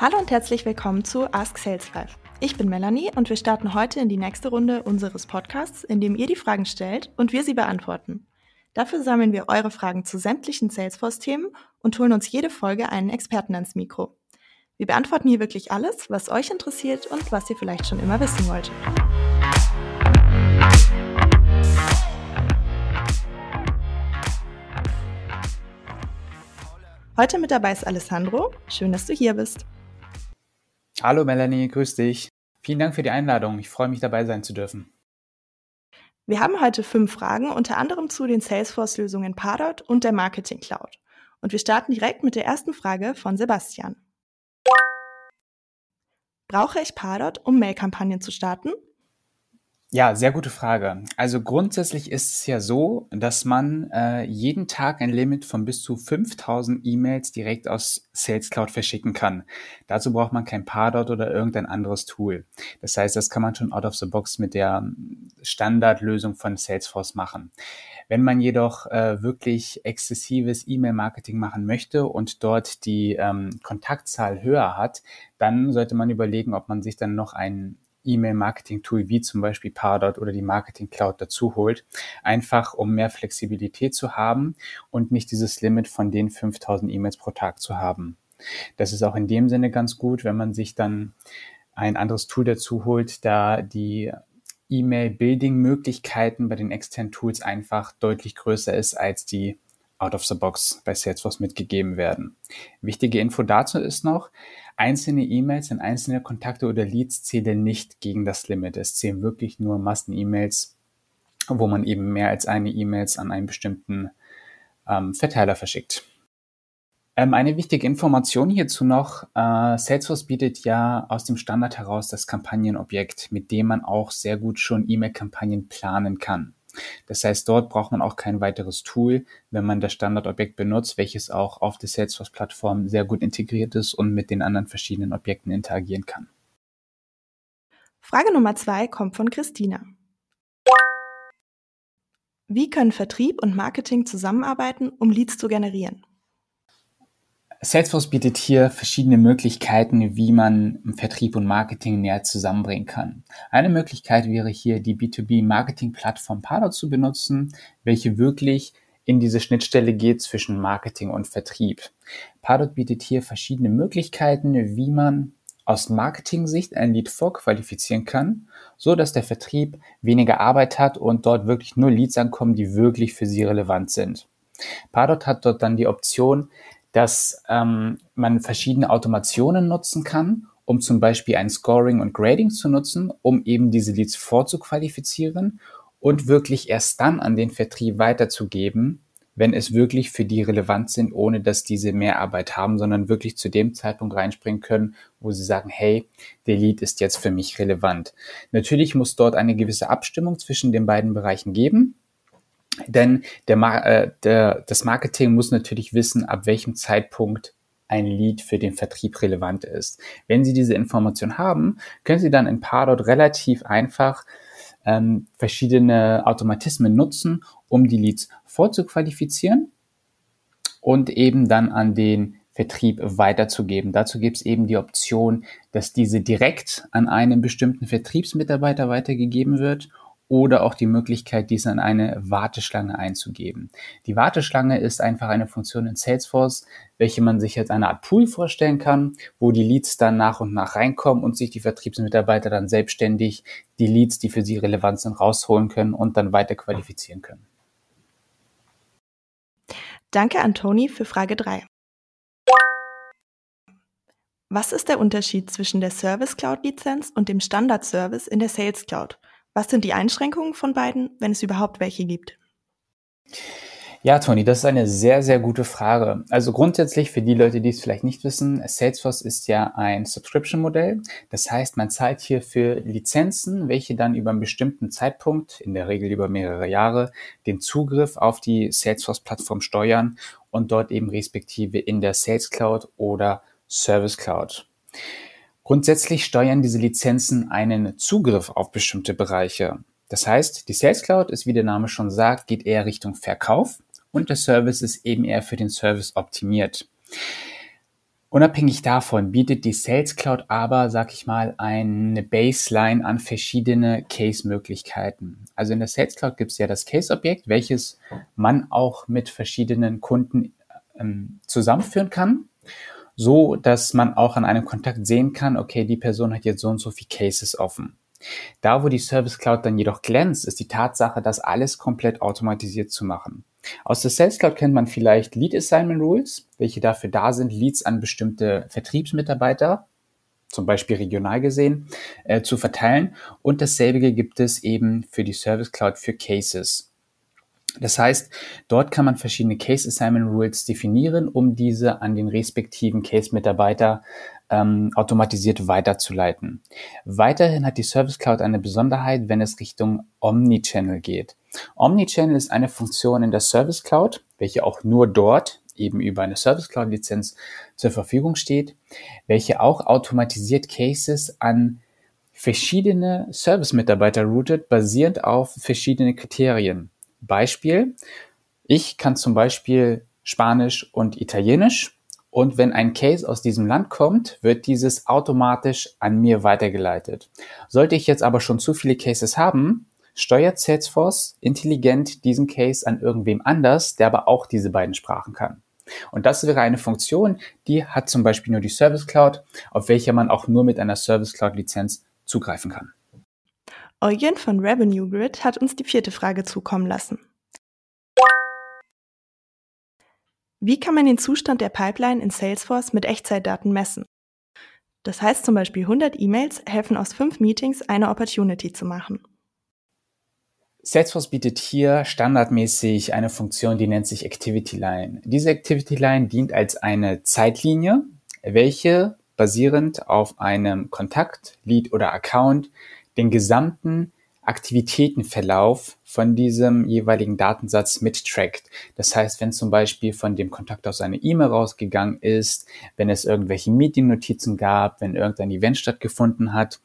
Hallo und herzlich willkommen zu Ask Sales Life. Ich bin Melanie und wir starten heute in die nächste Runde unseres Podcasts, in dem ihr die Fragen stellt und wir sie beantworten. Dafür sammeln wir eure Fragen zu sämtlichen Salesforce-Themen und holen uns jede Folge einen Experten ans Mikro. Wir beantworten hier wirklich alles, was euch interessiert und was ihr vielleicht schon immer wissen wolltet. Heute mit dabei ist Alessandro. Schön, dass du hier bist. Hallo Melanie, grüß dich. Vielen Dank für die Einladung. Ich freue mich dabei sein zu dürfen. Wir haben heute fünf Fragen, unter anderem zu den Salesforce-Lösungen Pardot und der Marketing Cloud. Und wir starten direkt mit der ersten Frage von Sebastian. Brauche ich Pardot, um Mail-Kampagnen zu starten? Ja, sehr gute Frage. Also grundsätzlich ist es ja so, dass man äh, jeden Tag ein Limit von bis zu 5000 E-Mails direkt aus Sales Cloud verschicken kann. Dazu braucht man kein Pardot oder irgendein anderes Tool. Das heißt, das kann man schon out of the box mit der Standardlösung von Salesforce machen. Wenn man jedoch äh, wirklich exzessives E-Mail-Marketing machen möchte und dort die ähm, Kontaktzahl höher hat, dann sollte man überlegen, ob man sich dann noch ein E-Mail-Marketing-Tool wie zum Beispiel Pardot oder die Marketing Cloud dazu holt, einfach um mehr Flexibilität zu haben und nicht dieses Limit von den 5000 E-Mails pro Tag zu haben. Das ist auch in dem Sinne ganz gut, wenn man sich dann ein anderes Tool dazu holt, da die E-Mail-Building-Möglichkeiten bei den externen Tools einfach deutlich größer ist als die out of the box bei Salesforce mitgegeben werden. Wichtige Info dazu ist noch, einzelne E-Mails und einzelne Kontakte oder Leads zählen nicht gegen das Limit. Es zählen wirklich nur Massen-E-Mails, wo man eben mehr als eine E-Mails an einen bestimmten ähm, Verteiler verschickt. Ähm, eine wichtige Information hierzu noch, äh, Salesforce bietet ja aus dem Standard heraus das Kampagnenobjekt, mit dem man auch sehr gut schon E-Mail-Kampagnen planen kann. Das heißt, dort braucht man auch kein weiteres Tool, wenn man das Standardobjekt benutzt, welches auch auf der Salesforce-Plattform sehr gut integriert ist und mit den anderen verschiedenen Objekten interagieren kann. Frage Nummer zwei kommt von Christina. Wie können Vertrieb und Marketing zusammenarbeiten, um Leads zu generieren? Salesforce bietet hier verschiedene Möglichkeiten, wie man Vertrieb und Marketing näher zusammenbringen kann. Eine Möglichkeit wäre hier die B2B-Marketing-Plattform Pardot zu benutzen, welche wirklich in diese Schnittstelle geht zwischen Marketing und Vertrieb. Pardot bietet hier verschiedene Möglichkeiten, wie man aus Marketing-Sicht ein Lead vorqualifizieren kann, so dass der Vertrieb weniger Arbeit hat und dort wirklich nur Leads ankommen, die wirklich für sie relevant sind. Pardot hat dort dann die Option, dass ähm, man verschiedene Automationen nutzen kann, um zum Beispiel ein Scoring und Grading zu nutzen, um eben diese Leads vorzuqualifizieren und wirklich erst dann an den Vertrieb weiterzugeben, wenn es wirklich für die relevant sind, ohne dass diese Mehrarbeit haben, sondern wirklich zu dem Zeitpunkt reinspringen können, wo sie sagen, hey, der Lead ist jetzt für mich relevant. Natürlich muss dort eine gewisse Abstimmung zwischen den beiden Bereichen geben. Denn der, äh, der, das Marketing muss natürlich wissen, ab welchem Zeitpunkt ein Lead für den Vertrieb relevant ist. Wenn Sie diese Information haben, können Sie dann in Pardot relativ einfach ähm, verschiedene Automatismen nutzen, um die Leads vorzuqualifizieren und eben dann an den Vertrieb weiterzugeben. Dazu gibt es eben die Option, dass diese direkt an einen bestimmten Vertriebsmitarbeiter weitergegeben wird oder auch die Möglichkeit, dies an eine Warteschlange einzugeben. Die Warteschlange ist einfach eine Funktion in Salesforce, welche man sich als eine Art Pool vorstellen kann, wo die Leads dann nach und nach reinkommen und sich die Vertriebsmitarbeiter dann selbstständig die Leads, die für sie relevant sind, rausholen können und dann weiter qualifizieren können. Danke an Toni für Frage 3. Was ist der Unterschied zwischen der Service Cloud Lizenz und dem Standard Service in der Sales Cloud? Was sind die Einschränkungen von beiden, wenn es überhaupt welche gibt? Ja, Toni, das ist eine sehr, sehr gute Frage. Also grundsätzlich für die Leute, die es vielleicht nicht wissen, Salesforce ist ja ein Subscription-Modell. Das heißt, man zahlt hier für Lizenzen, welche dann über einen bestimmten Zeitpunkt, in der Regel über mehrere Jahre, den Zugriff auf die Salesforce-Plattform steuern und dort eben respektive in der Sales Cloud oder Service Cloud. Grundsätzlich steuern diese Lizenzen einen Zugriff auf bestimmte Bereiche. Das heißt, die Sales Cloud ist, wie der Name schon sagt, geht eher Richtung Verkauf und der Service ist eben eher für den Service optimiert. Unabhängig davon bietet die Sales Cloud aber, sag ich mal, eine Baseline an verschiedene Case-Möglichkeiten. Also in der Sales Cloud gibt es ja das Case-Objekt, welches man auch mit verschiedenen Kunden ähm, zusammenführen kann, so dass man auch an einem Kontakt sehen kann, okay, die Person hat jetzt so und so viele Cases offen. Da, wo die Service Cloud dann jedoch glänzt, ist die Tatsache, das alles komplett automatisiert zu machen. Aus der Sales Cloud kennt man vielleicht Lead Assignment Rules, welche dafür da sind, Leads an bestimmte Vertriebsmitarbeiter, zum Beispiel regional gesehen, äh, zu verteilen. Und dasselbe gibt es eben für die Service Cloud für Cases. Das heißt, dort kann man verschiedene Case Assignment Rules definieren, um diese an den respektiven Case-Mitarbeiter ähm, automatisiert weiterzuleiten. Weiterhin hat die Service Cloud eine Besonderheit, wenn es Richtung Omnichannel geht. Omnichannel ist eine Funktion in der Service Cloud, welche auch nur dort eben über eine Service Cloud Lizenz zur Verfügung steht, welche auch automatisiert Cases an verschiedene Service-Mitarbeiter routet, basierend auf verschiedene Kriterien. Beispiel, ich kann zum Beispiel Spanisch und Italienisch und wenn ein Case aus diesem Land kommt, wird dieses automatisch an mir weitergeleitet. Sollte ich jetzt aber schon zu viele Cases haben, steuert Salesforce intelligent diesen Case an irgendwem anders, der aber auch diese beiden Sprachen kann. Und das wäre eine Funktion, die hat zum Beispiel nur die Service Cloud, auf welcher man auch nur mit einer Service Cloud Lizenz zugreifen kann. Eugen von Revenue Grid hat uns die vierte Frage zukommen lassen. Wie kann man den Zustand der Pipeline in Salesforce mit Echtzeitdaten messen? Das heißt zum Beispiel 100 E-Mails helfen aus fünf Meetings eine Opportunity zu machen. Salesforce bietet hier standardmäßig eine Funktion, die nennt sich Activity Line. Diese Activity Line dient als eine Zeitlinie, welche basierend auf einem Kontakt, Lead oder Account den gesamten Aktivitätenverlauf von diesem jeweiligen Datensatz mittrackt. Das heißt, wenn zum Beispiel von dem Kontakt aus eine E-Mail rausgegangen ist, wenn es irgendwelche Meeting-Notizen gab, wenn irgendein Event stattgefunden hat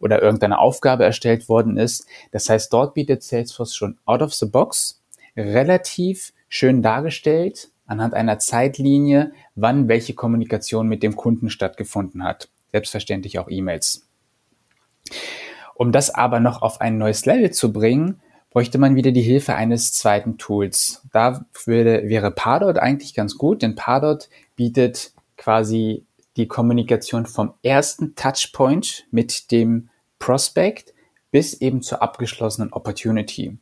oder irgendeine Aufgabe erstellt worden ist. Das heißt, dort bietet Salesforce schon out of the box relativ schön dargestellt anhand einer Zeitlinie, wann welche Kommunikation mit dem Kunden stattgefunden hat. Selbstverständlich auch E-Mails. Um das aber noch auf ein neues Level zu bringen, bräuchte man wieder die Hilfe eines zweiten Tools. Da würde, wäre Pardot eigentlich ganz gut, denn Pardot bietet quasi die Kommunikation vom ersten Touchpoint mit dem Prospect bis eben zur abgeschlossenen Opportunity.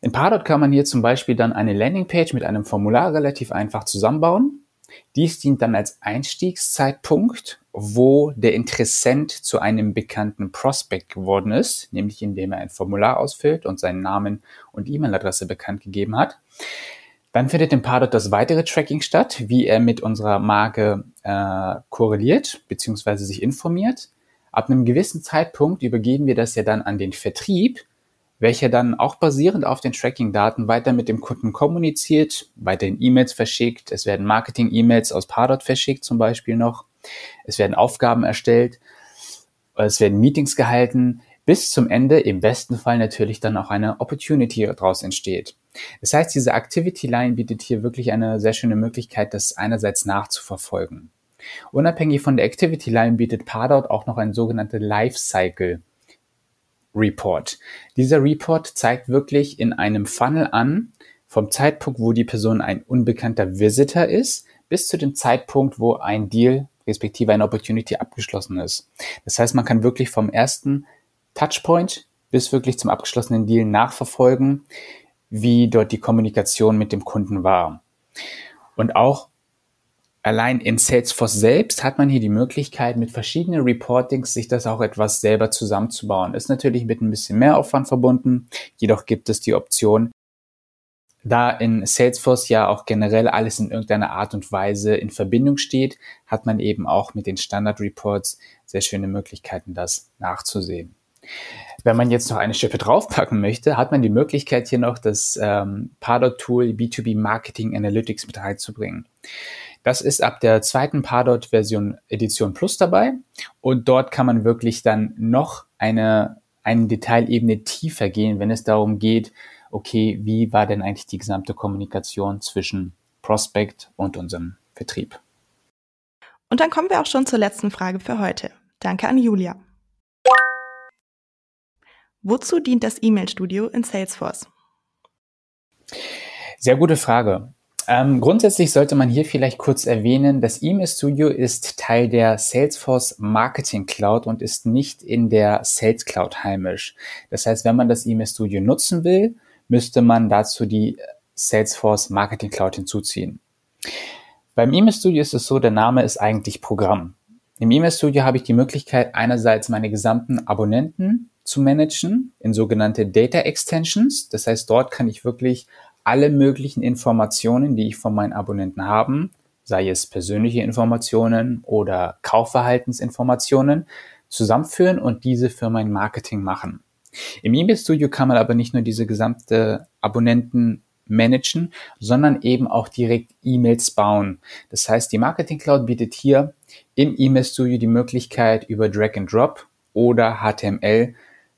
In Pardot kann man hier zum Beispiel dann eine Landingpage mit einem Formular relativ einfach zusammenbauen dies dient dann als Einstiegszeitpunkt, wo der Interessent zu einem bekannten Prospect geworden ist, nämlich indem er ein Formular ausfüllt und seinen Namen und E-Mail-Adresse bekannt gegeben hat. Dann findet im Pardot das weitere Tracking statt, wie er mit unserer Marke äh, korreliert bzw. sich informiert. Ab einem gewissen Zeitpunkt übergeben wir das ja dann an den Vertrieb, welcher dann auch basierend auf den Tracking-Daten weiter mit dem Kunden kommuniziert, weiterhin E-Mails verschickt. Es werden Marketing-E-Mails aus Pardot verschickt zum Beispiel noch. Es werden Aufgaben erstellt. Es werden Meetings gehalten, bis zum Ende im besten Fall natürlich dann auch eine Opportunity daraus entsteht. Das heißt, diese Activity Line bietet hier wirklich eine sehr schöne Möglichkeit, das einerseits nachzuverfolgen. Unabhängig von der Activity Line bietet Pardot auch noch ein sogenannte Lifecycle Report. Dieser Report zeigt wirklich in einem Funnel an, vom Zeitpunkt, wo die Person ein unbekannter Visitor ist, bis zu dem Zeitpunkt, wo ein Deal respektive eine Opportunity abgeschlossen ist. Das heißt, man kann wirklich vom ersten Touchpoint bis wirklich zum abgeschlossenen Deal nachverfolgen, wie dort die Kommunikation mit dem Kunden war. Und auch allein in Salesforce selbst hat man hier die Möglichkeit, mit verschiedenen Reportings sich das auch etwas selber zusammenzubauen. Ist natürlich mit ein bisschen mehr Aufwand verbunden, jedoch gibt es die Option, da in Salesforce ja auch generell alles in irgendeiner Art und Weise in Verbindung steht, hat man eben auch mit den Standard Reports sehr schöne Möglichkeiten, das nachzusehen. Wenn man jetzt noch eine Schippe draufpacken möchte, hat man die Möglichkeit, hier noch das ähm, Pardot-Tool B2B Marketing Analytics mit reinzubringen. Das ist ab der zweiten Pardot Version Edition Plus dabei und dort kann man wirklich dann noch eine, eine Detailebene tiefer gehen, wenn es darum geht, okay, wie war denn eigentlich die gesamte Kommunikation zwischen Prospect und unserem Vertrieb? Und dann kommen wir auch schon zur letzten Frage für heute. Danke an Julia. Wozu dient das E-Mail-Studio in Salesforce? Sehr gute Frage. Ähm, grundsätzlich sollte man hier vielleicht kurz erwähnen, das E-Mail Studio ist Teil der Salesforce Marketing Cloud und ist nicht in der Sales Cloud heimisch. Das heißt, wenn man das E-Mail Studio nutzen will, müsste man dazu die Salesforce Marketing Cloud hinzuziehen. Beim E-Mail Studio ist es so, der Name ist eigentlich Programm. Im E-Mail Studio habe ich die Möglichkeit, einerseits meine gesamten Abonnenten zu managen in sogenannte Data Extensions. Das heißt, dort kann ich wirklich alle möglichen Informationen, die ich von meinen Abonnenten haben, sei es persönliche Informationen oder Kaufverhaltensinformationen, zusammenführen und diese für mein Marketing machen. Im E-Mail Studio kann man aber nicht nur diese gesamte Abonnenten managen, sondern eben auch direkt E-Mails bauen. Das heißt, die Marketing Cloud bietet hier im E-Mail Studio die Möglichkeit, über Drag and Drop oder HTML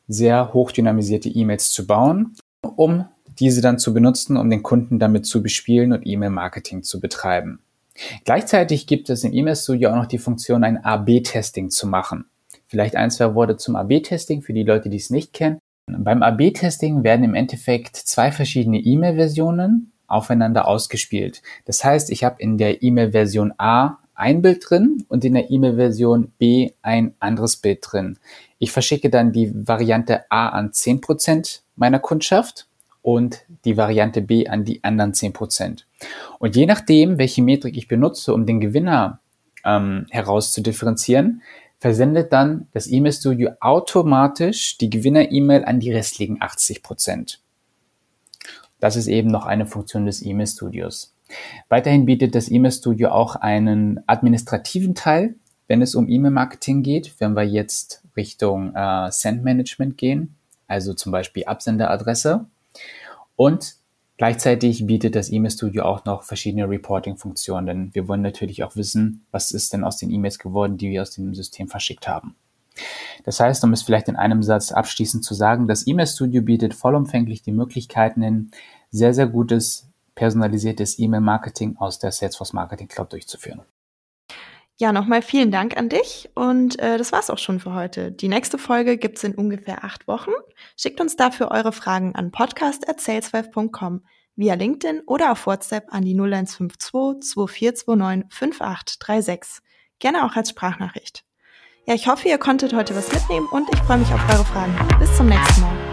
sehr hochdynamisierte E-Mails zu bauen, um diese dann zu benutzen, um den Kunden damit zu bespielen und E-Mail-Marketing zu betreiben. Gleichzeitig gibt es im E-Mail Studio auch noch die Funktion, ein AB-Testing zu machen. Vielleicht ein, zwei Worte zum AB-Testing für die Leute, die es nicht kennen. Beim AB-Testing werden im Endeffekt zwei verschiedene E-Mail-Versionen aufeinander ausgespielt. Das heißt, ich habe in der E-Mail-Version A ein Bild drin und in der E-Mail-Version B ein anderes Bild drin. Ich verschicke dann die Variante A an 10% meiner Kundschaft und die Variante B an die anderen 10%. Und je nachdem, welche Metrik ich benutze, um den Gewinner ähm, herauszudifferenzieren, versendet dann das E-Mail Studio automatisch die Gewinner-E-Mail an die restlichen 80%. Das ist eben noch eine Funktion des E-Mail Studios. Weiterhin bietet das E-Mail Studio auch einen administrativen Teil, wenn es um E-Mail-Marketing geht, wenn wir jetzt Richtung äh, Send-Management gehen, also zum Beispiel Absenderadresse. Und gleichzeitig bietet das E-Mail Studio auch noch verschiedene Reporting-Funktionen, denn wir wollen natürlich auch wissen, was ist denn aus den E-Mails geworden, die wir aus dem System verschickt haben. Das heißt, um es vielleicht in einem Satz abschließend zu sagen, das E-Mail Studio bietet vollumfänglich die Möglichkeiten, ein sehr, sehr gutes personalisiertes E-Mail-Marketing aus der Salesforce Marketing Cloud durchzuführen. Ja, nochmal vielen Dank an dich und äh, das war's auch schon für heute. Die nächste Folge gibt's in ungefähr acht Wochen. Schickt uns dafür eure Fragen an podcast.salesforce.com via LinkedIn oder auf WhatsApp an die 0152 2429 5836. Gerne auch als Sprachnachricht. Ja, ich hoffe, ihr konntet heute was mitnehmen und ich freue mich auf eure Fragen. Bis zum nächsten Mal.